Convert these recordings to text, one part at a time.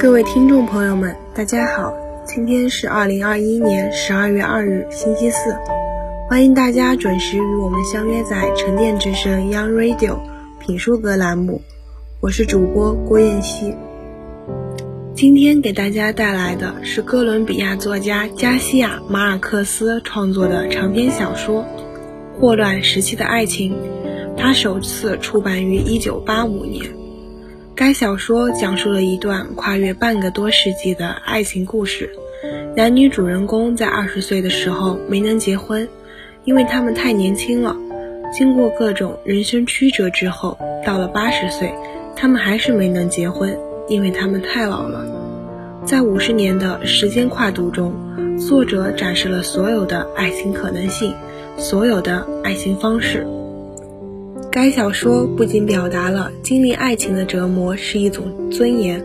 各位听众朋友们，大家好，今天是二零二一年十二月二日，星期四，欢迎大家准时与我们相约在沉淀之声 Young Radio 品书阁栏目，我是主播郭燕希。今天给大家带来的是哥伦比亚作家加西亚·马尔克斯创作的长篇小说《霍乱时期的爱情》，它首次出版于1985年。该小说讲述了一段跨越半个多世纪的爱情故事。男女主人公在二十岁的时候没能结婚，因为他们太年轻了。经过各种人生曲折之后，到了八十岁，他们还是没能结婚，因为他们太老了。在五十年的时间跨度中，作者展示了所有的爱情可能性，所有的爱情方式。该小说不仅表达了经历爱情的折磨是一种尊严，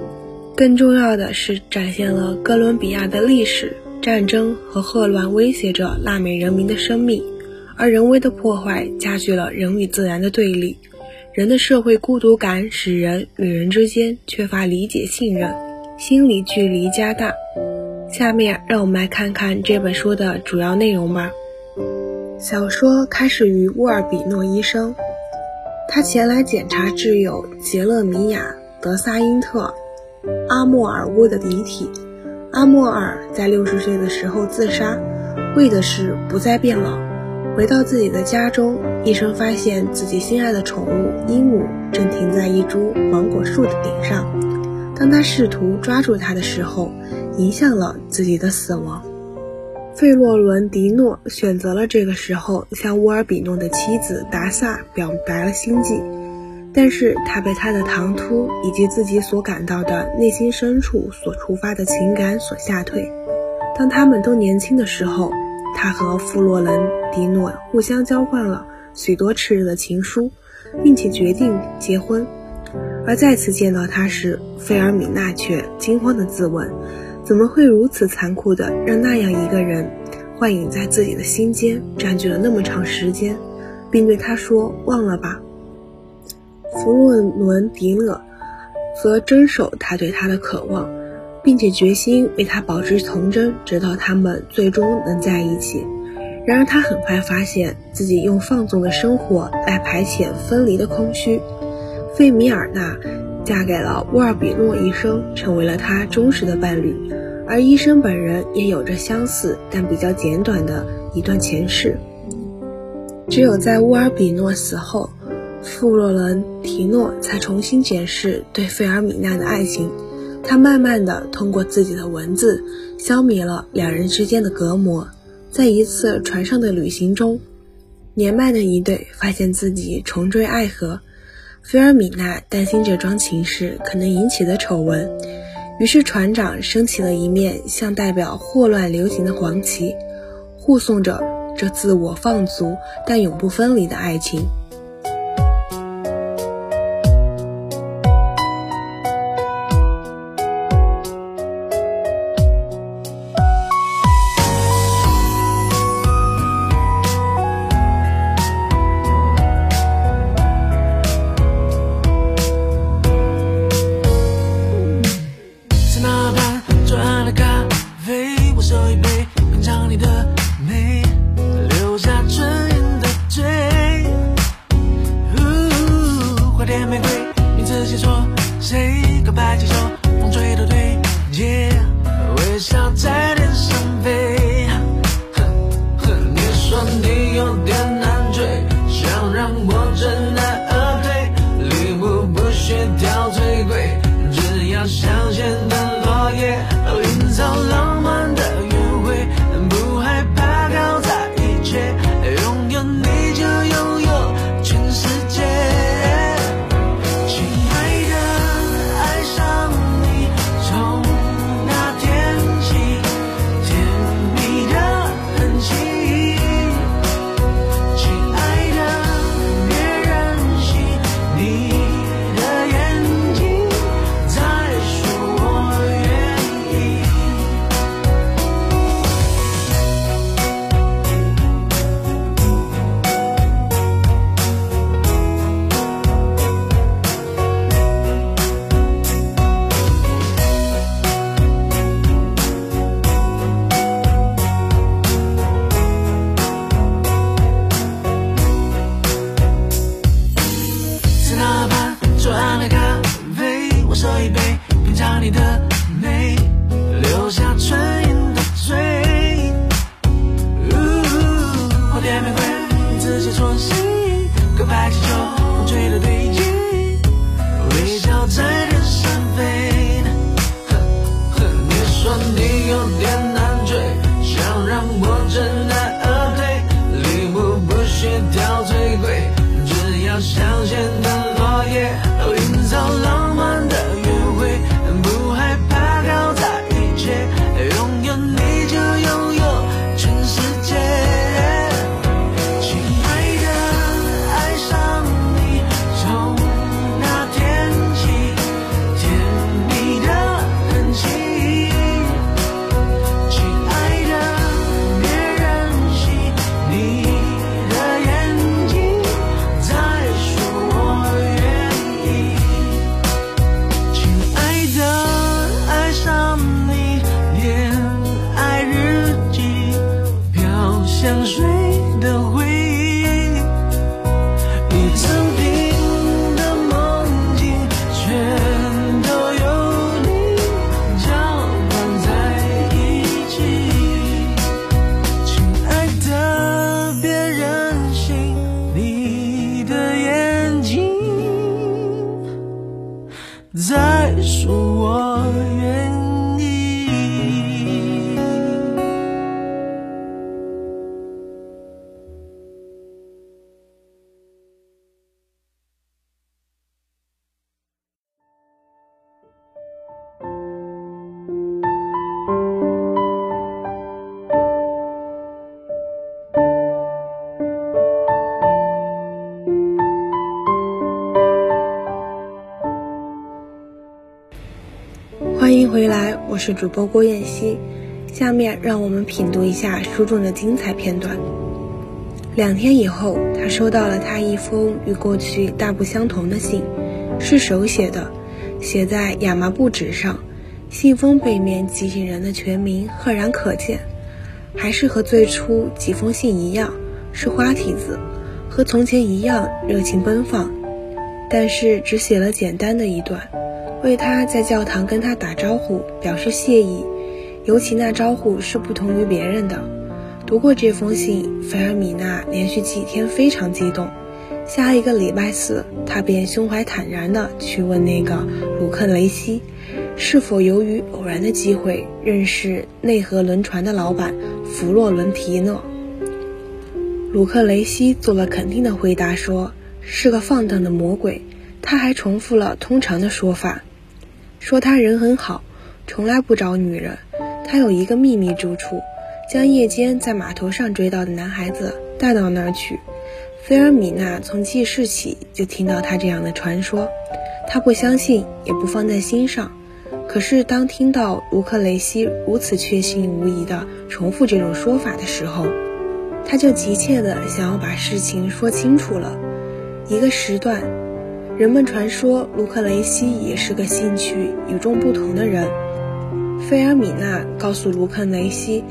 更重要的是展现了哥伦比亚的历史、战争和霍乱威胁着拉美人民的生命，而人为的破坏加剧了人与自然的对立。人的社会孤独感使人与人之间缺乏理解、信任，心理距离加大。下面让我们来看看这本书的主要内容吧。小说开始于沃尔比诺医生。他前来检查挚友杰勒米亚·德萨因特·阿莫尔乌的遗体。阿莫尔在六十岁的时候自杀，为的是不再变老。回到自己的家中，医生发现自己心爱的宠物鹦鹉正停在一株芒果树的顶上。当他试图抓住它的时候，迎向了自己的死亡。费洛伦迪诺选择了这个时候向乌尔比诺的妻子达萨表白了心迹，但是他被他的唐突以及自己所感到的内心深处所触发的情感所吓退。当他们都年轻的时候，他和弗洛伦迪诺互相交换了许多炽热的情书，并且决定结婚。而再次见到他时，费尔米娜却惊慌地自问。怎么会如此残酷的让那样一个人幻影在自己的心间，占据了那么长时间，并对他说：“忘了吧。”弗洛伦迪勒则遵守他对他的渴望，并且决心为他保持童真，直到他们最终能在一起。然而，他很快发现自己用放纵的生活来排遣分离的空虚。费米尔娜。嫁给了沃尔比诺医生，成为了他忠实的伴侣，而医生本人也有着相似但比较简短的一段前世。只有在乌尔比诺死后，富洛伦提诺才重新检视对费尔米娜的爱情。他慢慢的通过自己的文字消弭了两人之间的隔膜。在一次船上的旅行中，年迈的一对发现自己重坠爱河。菲尔米娜担心这桩情事可能引起的丑闻，于是船长升起了一面像代表霍乱流行的黄旗，护送着这自我放逐但永不分离的爱情。再说，我愿意。是主播郭燕希。下面让我们品读一下书中的精彩片段。两天以后，他收到了他一封与过去大不相同的信，是手写的，写在亚麻布纸上。信封背面寄信人的全名赫然可见，还是和最初几封信一样，是花体字，和从前一样热情奔放。但是只写了简单的一段，为他在教堂跟他打招呼表示谢意。尤其那招呼是不同于别人的。读过这封信，菲尔米娜连续几天非常激动。下一个礼拜四，她便胸怀坦然地去问那个鲁克雷西，是否由于偶然的机会认识内河轮船的老板弗洛伦提诺。鲁克雷西做了肯定的回答，说是个放荡的魔鬼。他还重复了通常的说法，说他人很好，从来不找女人。他有一个秘密住处，将夜间在码头上追到的男孩子带到那儿去。菲尔米娜从记事起就听到他这样的传说，他不相信，也不放在心上。可是当听到卢克雷西如此确信无疑地重复这种说法的时候，他就急切地想要把事情说清楚了。一个时段，人们传说卢克雷西也是个兴趣与众不同的人。菲尔米娜告诉卢克雷西，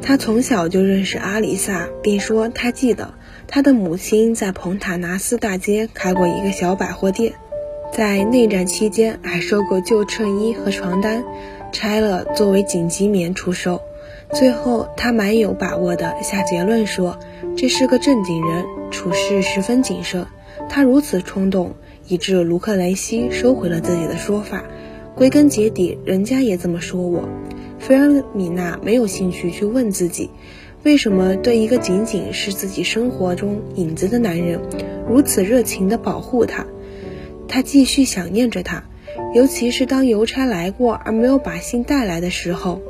他从小就认识阿里萨，并说他记得他的母亲在蓬塔纳斯大街开过一个小百货店，在内战期间还收过旧衬衣和床单，拆了作为紧急棉出售。最后，他蛮有把握地下结论说，这是个正经人，处事十分谨慎。他如此冲动，以致卢克雷西收回了自己的说法。归根结底，人家也这么说我。菲尔米娜没有兴趣去问自己，为什么对一个仅仅是自己生活中影子的男人，如此热情地保护他。她继续想念着他，尤其是当邮差来过而没有把信带来的时候。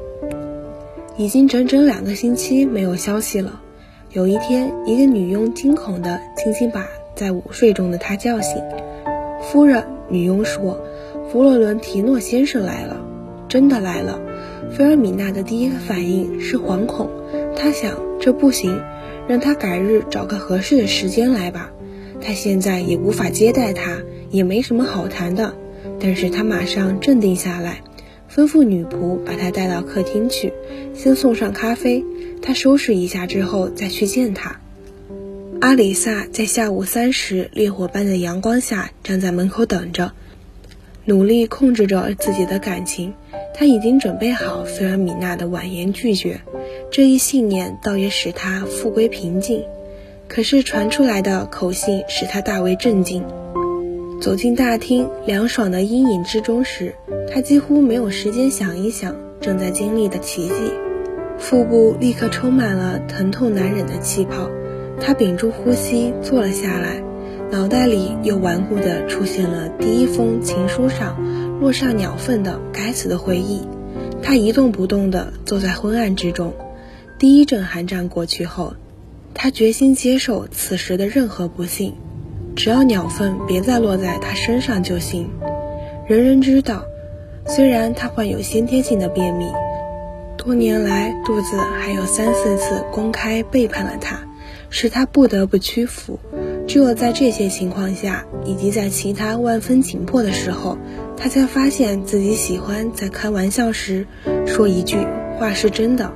已经整整两个星期没有消息了。有一天，一个女佣惊恐地轻轻把在午睡中的他叫醒。夫人，女佣说。弗洛伦提诺先生来了，真的来了。菲尔米娜的第一个反应是惶恐，她想这不行，让他改日找个合适的时间来吧。他现在也无法接待他，也没什么好谈的。但是他马上镇定下来，吩咐女仆把他带到客厅去，先送上咖啡。他收拾一下之后再去见他。阿里萨在下午三时烈火般的阳光下站在门口等着。努力控制着自己的感情，他已经准备好菲尔米娜的婉言拒绝。这一信念倒也使他复归平静。可是传出来的口信使他大为震惊。走进大厅，凉爽的阴影之中时，他几乎没有时间想一想正在经历的奇迹。腹部立刻充满了疼痛难忍的气泡，他屏住呼吸坐了下来。脑袋里又顽固地出现了第一封情书上落上鸟粪的该死的回忆。他一动不动地坐在昏暗之中。第一阵寒战过去后，他决心接受此时的任何不幸，只要鸟粪别再落在他身上就行。人人知道，虽然他患有先天性的便秘，多年来肚子还有三四次公开背叛了他，使他不得不屈服。只有在这些情况下，以及在其他万分紧迫的时候，他才发现自己喜欢在开玩笑时说一句话是真的：“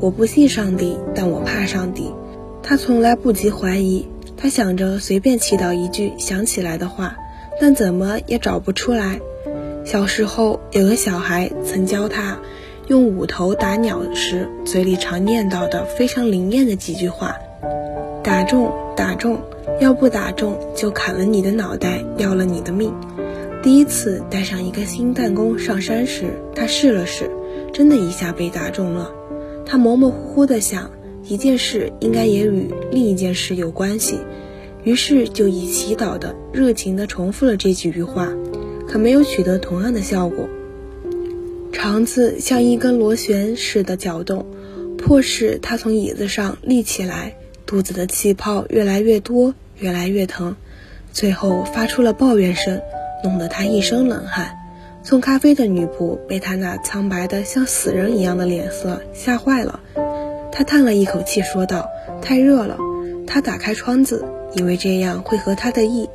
我不信上帝，但我怕上帝。”他从来不及怀疑，他想着随便祈祷一句想起来的话，但怎么也找不出来。小时候有个小孩曾教他用五头打鸟时嘴里常念叨的非常灵验的几句话：“打中，打中。”要不打中，就砍了你的脑袋，要了你的命。第一次带上一个新弹弓上山时，他试了试，真的一下被打中了。他模模糊糊的想，一件事应该也与另一件事有关系，于是就以祈祷的热情的重复了这几句话，可没有取得同样的效果。肠子像一根螺旋似的搅动，迫使他从椅子上立起来，肚子的气泡越来越多。越来越疼，最后发出了抱怨声，弄得他一身冷汗。送咖啡的女仆被他那苍白的像死人一样的脸色吓坏了，她叹了一口气说道：“太热了。”她打开窗子，以为这样会合他的意，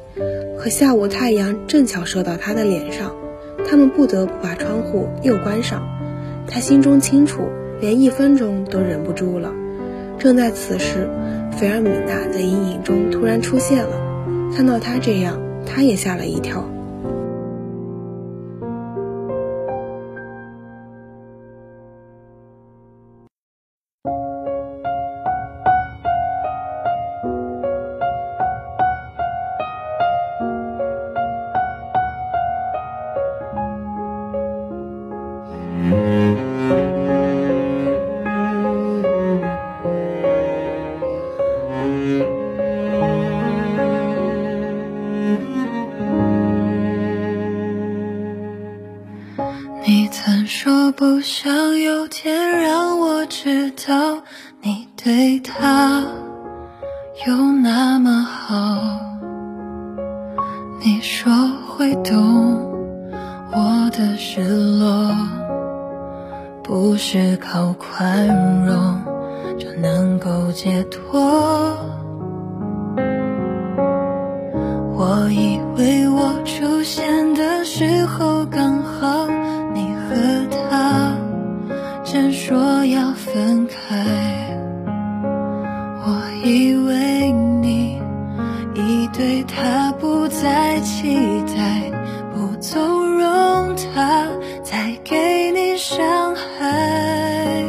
可下午太阳正巧射到他的脸上，他们不得不把窗户又关上。他心中清楚，连一分钟都忍不住了。正在此时，菲尔米娜在阴影中突然出现了，看到他这样，他也吓了一跳。不想有天让我知道你对他再期待，不纵容他再给你伤害。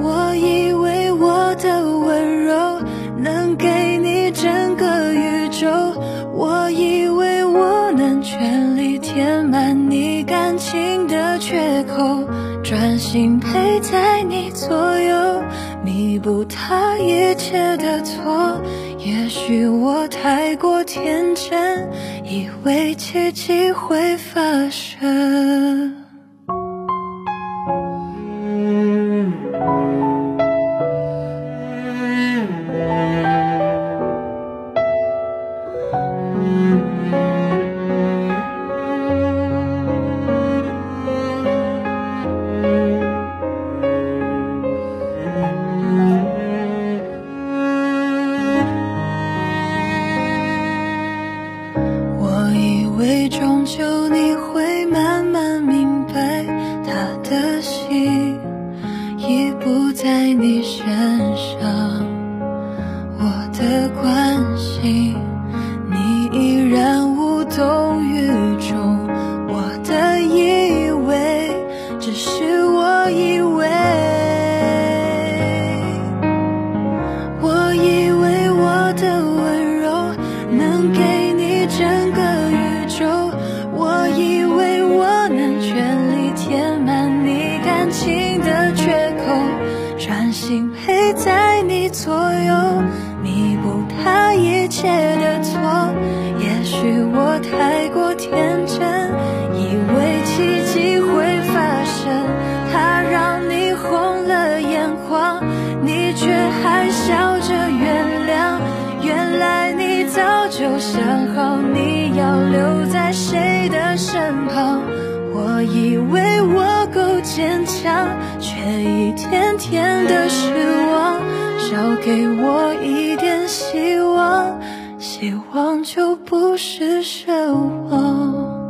我以为我的温柔能给你整个宇宙，我以为我能全力填满你。感情的缺口，专心陪在你左右，弥补他一切我太过天真，以为奇迹会发生。心陪在你左右，弥补他一切的错。也许我太过天真，以为奇迹会发生。他让你红了眼眶，你却还笑着原谅。原来你早就想好，你要留在谁的身旁？我以为我够坚强。却一天天的失望。少给我一点希望，希望就不是奢望。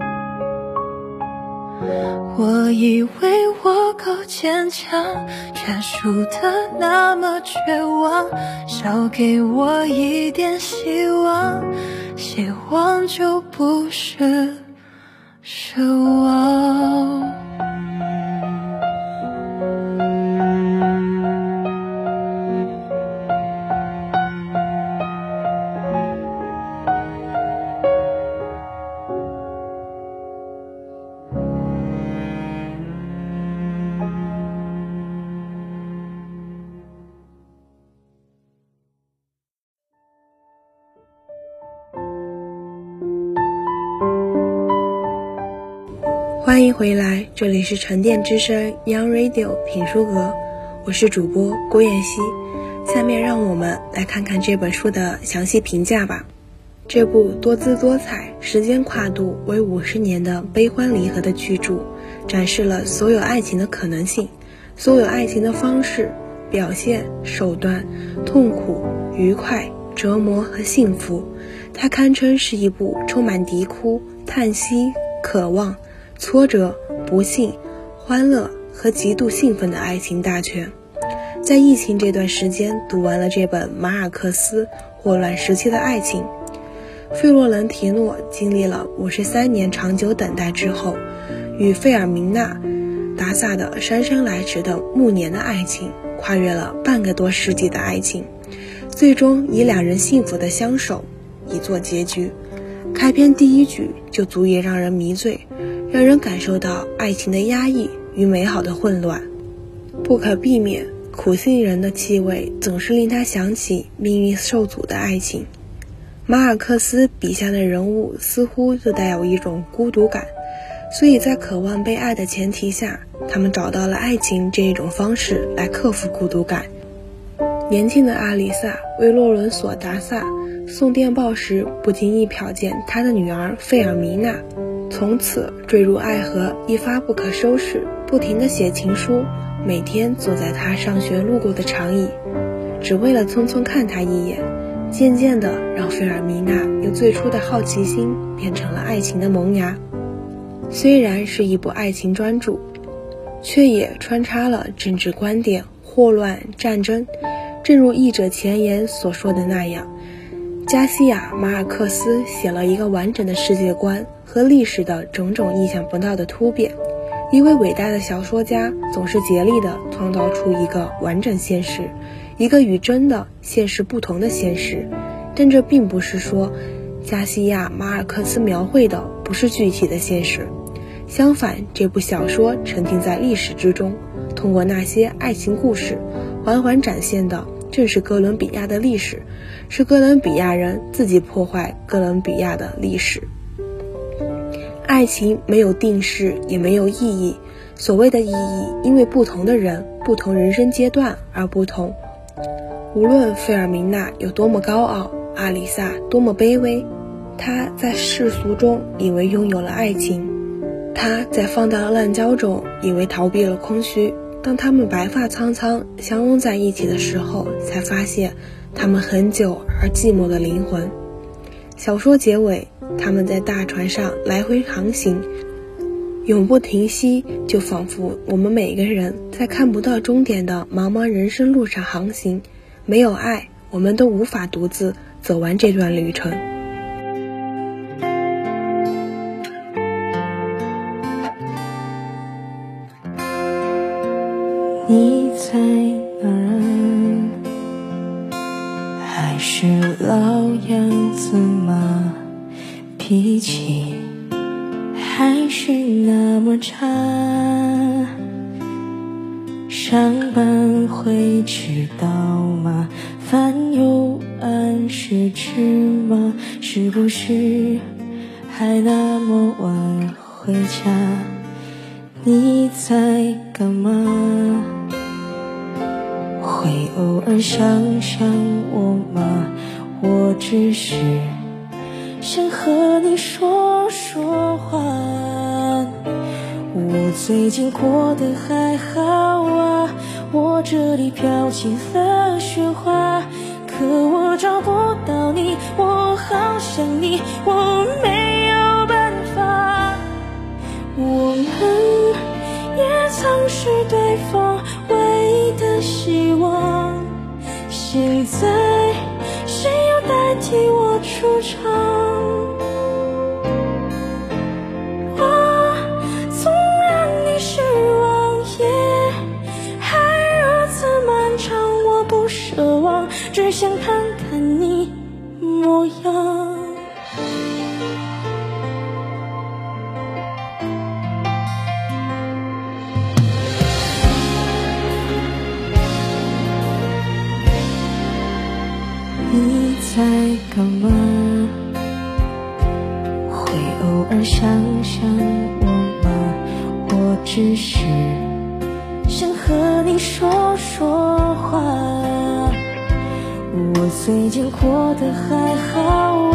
我以为我够坚强，却输得那么绝望。少给我一点希望，希望就不是奢望。回来，这里是沉淀之声 Young Radio 品书阁，我是主播郭妍希。下面让我们来看看这本书的详细评价吧。这部多姿多彩、时间跨度为五十年的悲欢离合的巨著，展示了所有爱情的可能性，所有爱情的方式、表现手段、痛苦、愉快、折磨和幸福。它堪称是一部充满啼哭、叹息、渴望、挫折、不幸、欢乐和极度兴奋的爱情大全。在疫情这段时间，读完了这本《马尔克斯霍乱时期的爱情》，费洛伦提诺经历了五十三年长久等待之后，与费尔明娜·达萨的姗姗来迟的暮年的爱情，跨越了半个多世纪的爱情，最终以两人幸福的相守。以作结局，开篇第一句就足以让人迷醉，让人感受到爱情的压抑与美好的混乱。不可避免，苦杏仁的气味总是令他想起命运受阻的爱情。马尔克斯笔下的人物似乎就带有一种孤独感，所以在渴望被爱的前提下，他们找到了爱情这一种方式来克服孤独感。年轻的阿里萨为洛伦索·达萨。送电报时，不经意瞟见他的女儿费尔米娜，从此坠入爱河，一发不可收拾，不停地写情书，每天坐在他上学路过的长椅，只为了匆匆看他一眼。渐渐的，让费尔米娜由最初的好奇心变成了爱情的萌芽。虽然是一部爱情专著，却也穿插了政治观点、霍乱、战争。正如译者前言所说的那样。加西亚·马尔克斯写了一个完整的世界观和历史的种种意想不到的突变。一位伟大的小说家总是竭力地创造出一个完整现实，一个与真的现实不同的现实。但这并不是说，加西亚·马尔克斯描绘的不是具体的现实。相反，这部小说沉浸在历史之中，通过那些爱情故事，缓缓展现的。正是哥伦比亚的历史，是哥伦比亚人自己破坏哥伦比亚的历史。爱情没有定式，也没有意义。所谓的意义，因为不同的人、不同人生阶段而不同。无论费尔明娜有多么高傲，阿里萨多么卑微，她在世俗中以为拥有了爱情，她在放荡滥交中以为逃避了空虚。当他们白发苍苍相拥在一起的时候，才发现他们很久而寂寞的灵魂。小说结尾，他们在大船上来回航行，永不停息，就仿佛我们每个人在看不到终点的茫茫人生路上航行。没有爱，我们都无法独自走完这段旅程。你知道吗？饭有按时吃吗？是不是还那么晚回家？你在干嘛？会偶尔想想我吗？我只是想和你说说话。我最近过得还好啊，我这里飘起了雪花，可我找不到你，我好想你，我没有办法。我们也曾是对方唯一。的希望，现在谁要代替我出场？偶尔想想我吗？我只是想和你说说话。我最近过得还好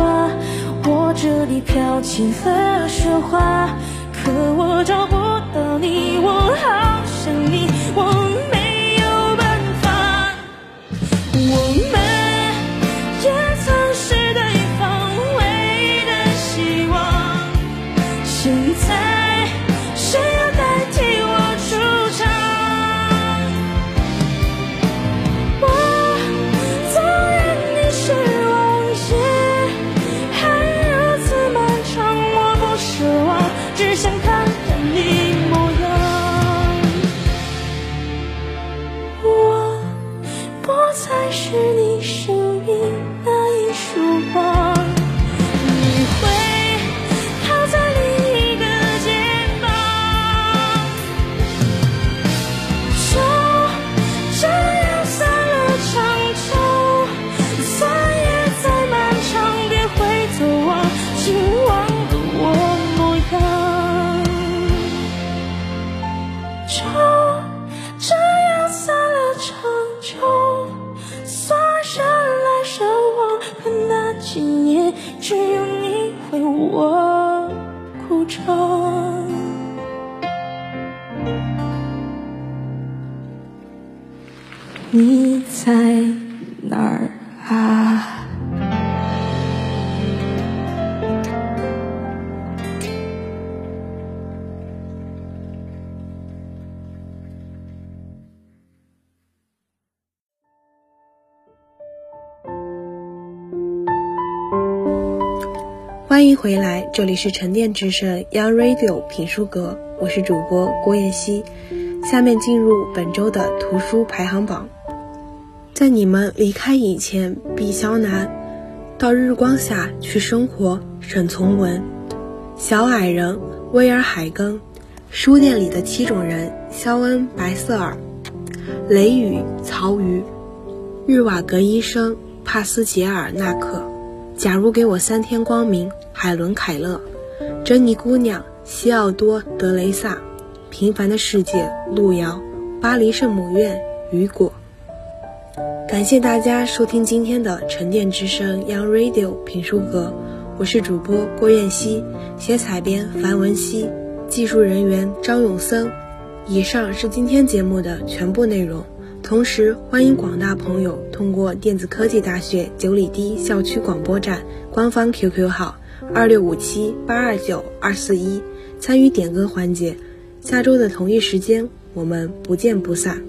啊，我这里飘起了雪花，可我找不到你，我好想你，我没你在哪儿啊？欢迎回来，这里是沉淀之声 Young Radio 品书阁，我是主播郭妍希。下面进入本周的图书排行榜。在你们离开以前，毕肖南。到日光下去生活，沈从文。小矮人，威尔海根。书店里的七种人，肖恩白瑟尔。雷雨，曹禺。日瓦格医生，帕斯捷尔纳克。假如给我三天光明。海伦·凯勒，珍妮姑娘，西奥多·德雷萨，平凡的世界，路遥，巴黎圣母院，雨果。感谢大家收听今天的沉淀之声 Young Radio 评书阁，我是主播郭燕希，写采编樊文熙，技术人员张永森。以上是今天节目的全部内容。同时，欢迎广大朋友通过电子科技大学九里堤校区广播站官方 QQ 号。二六五七八二九二四一，参与点歌环节。下周的同一时间，我们不见不散。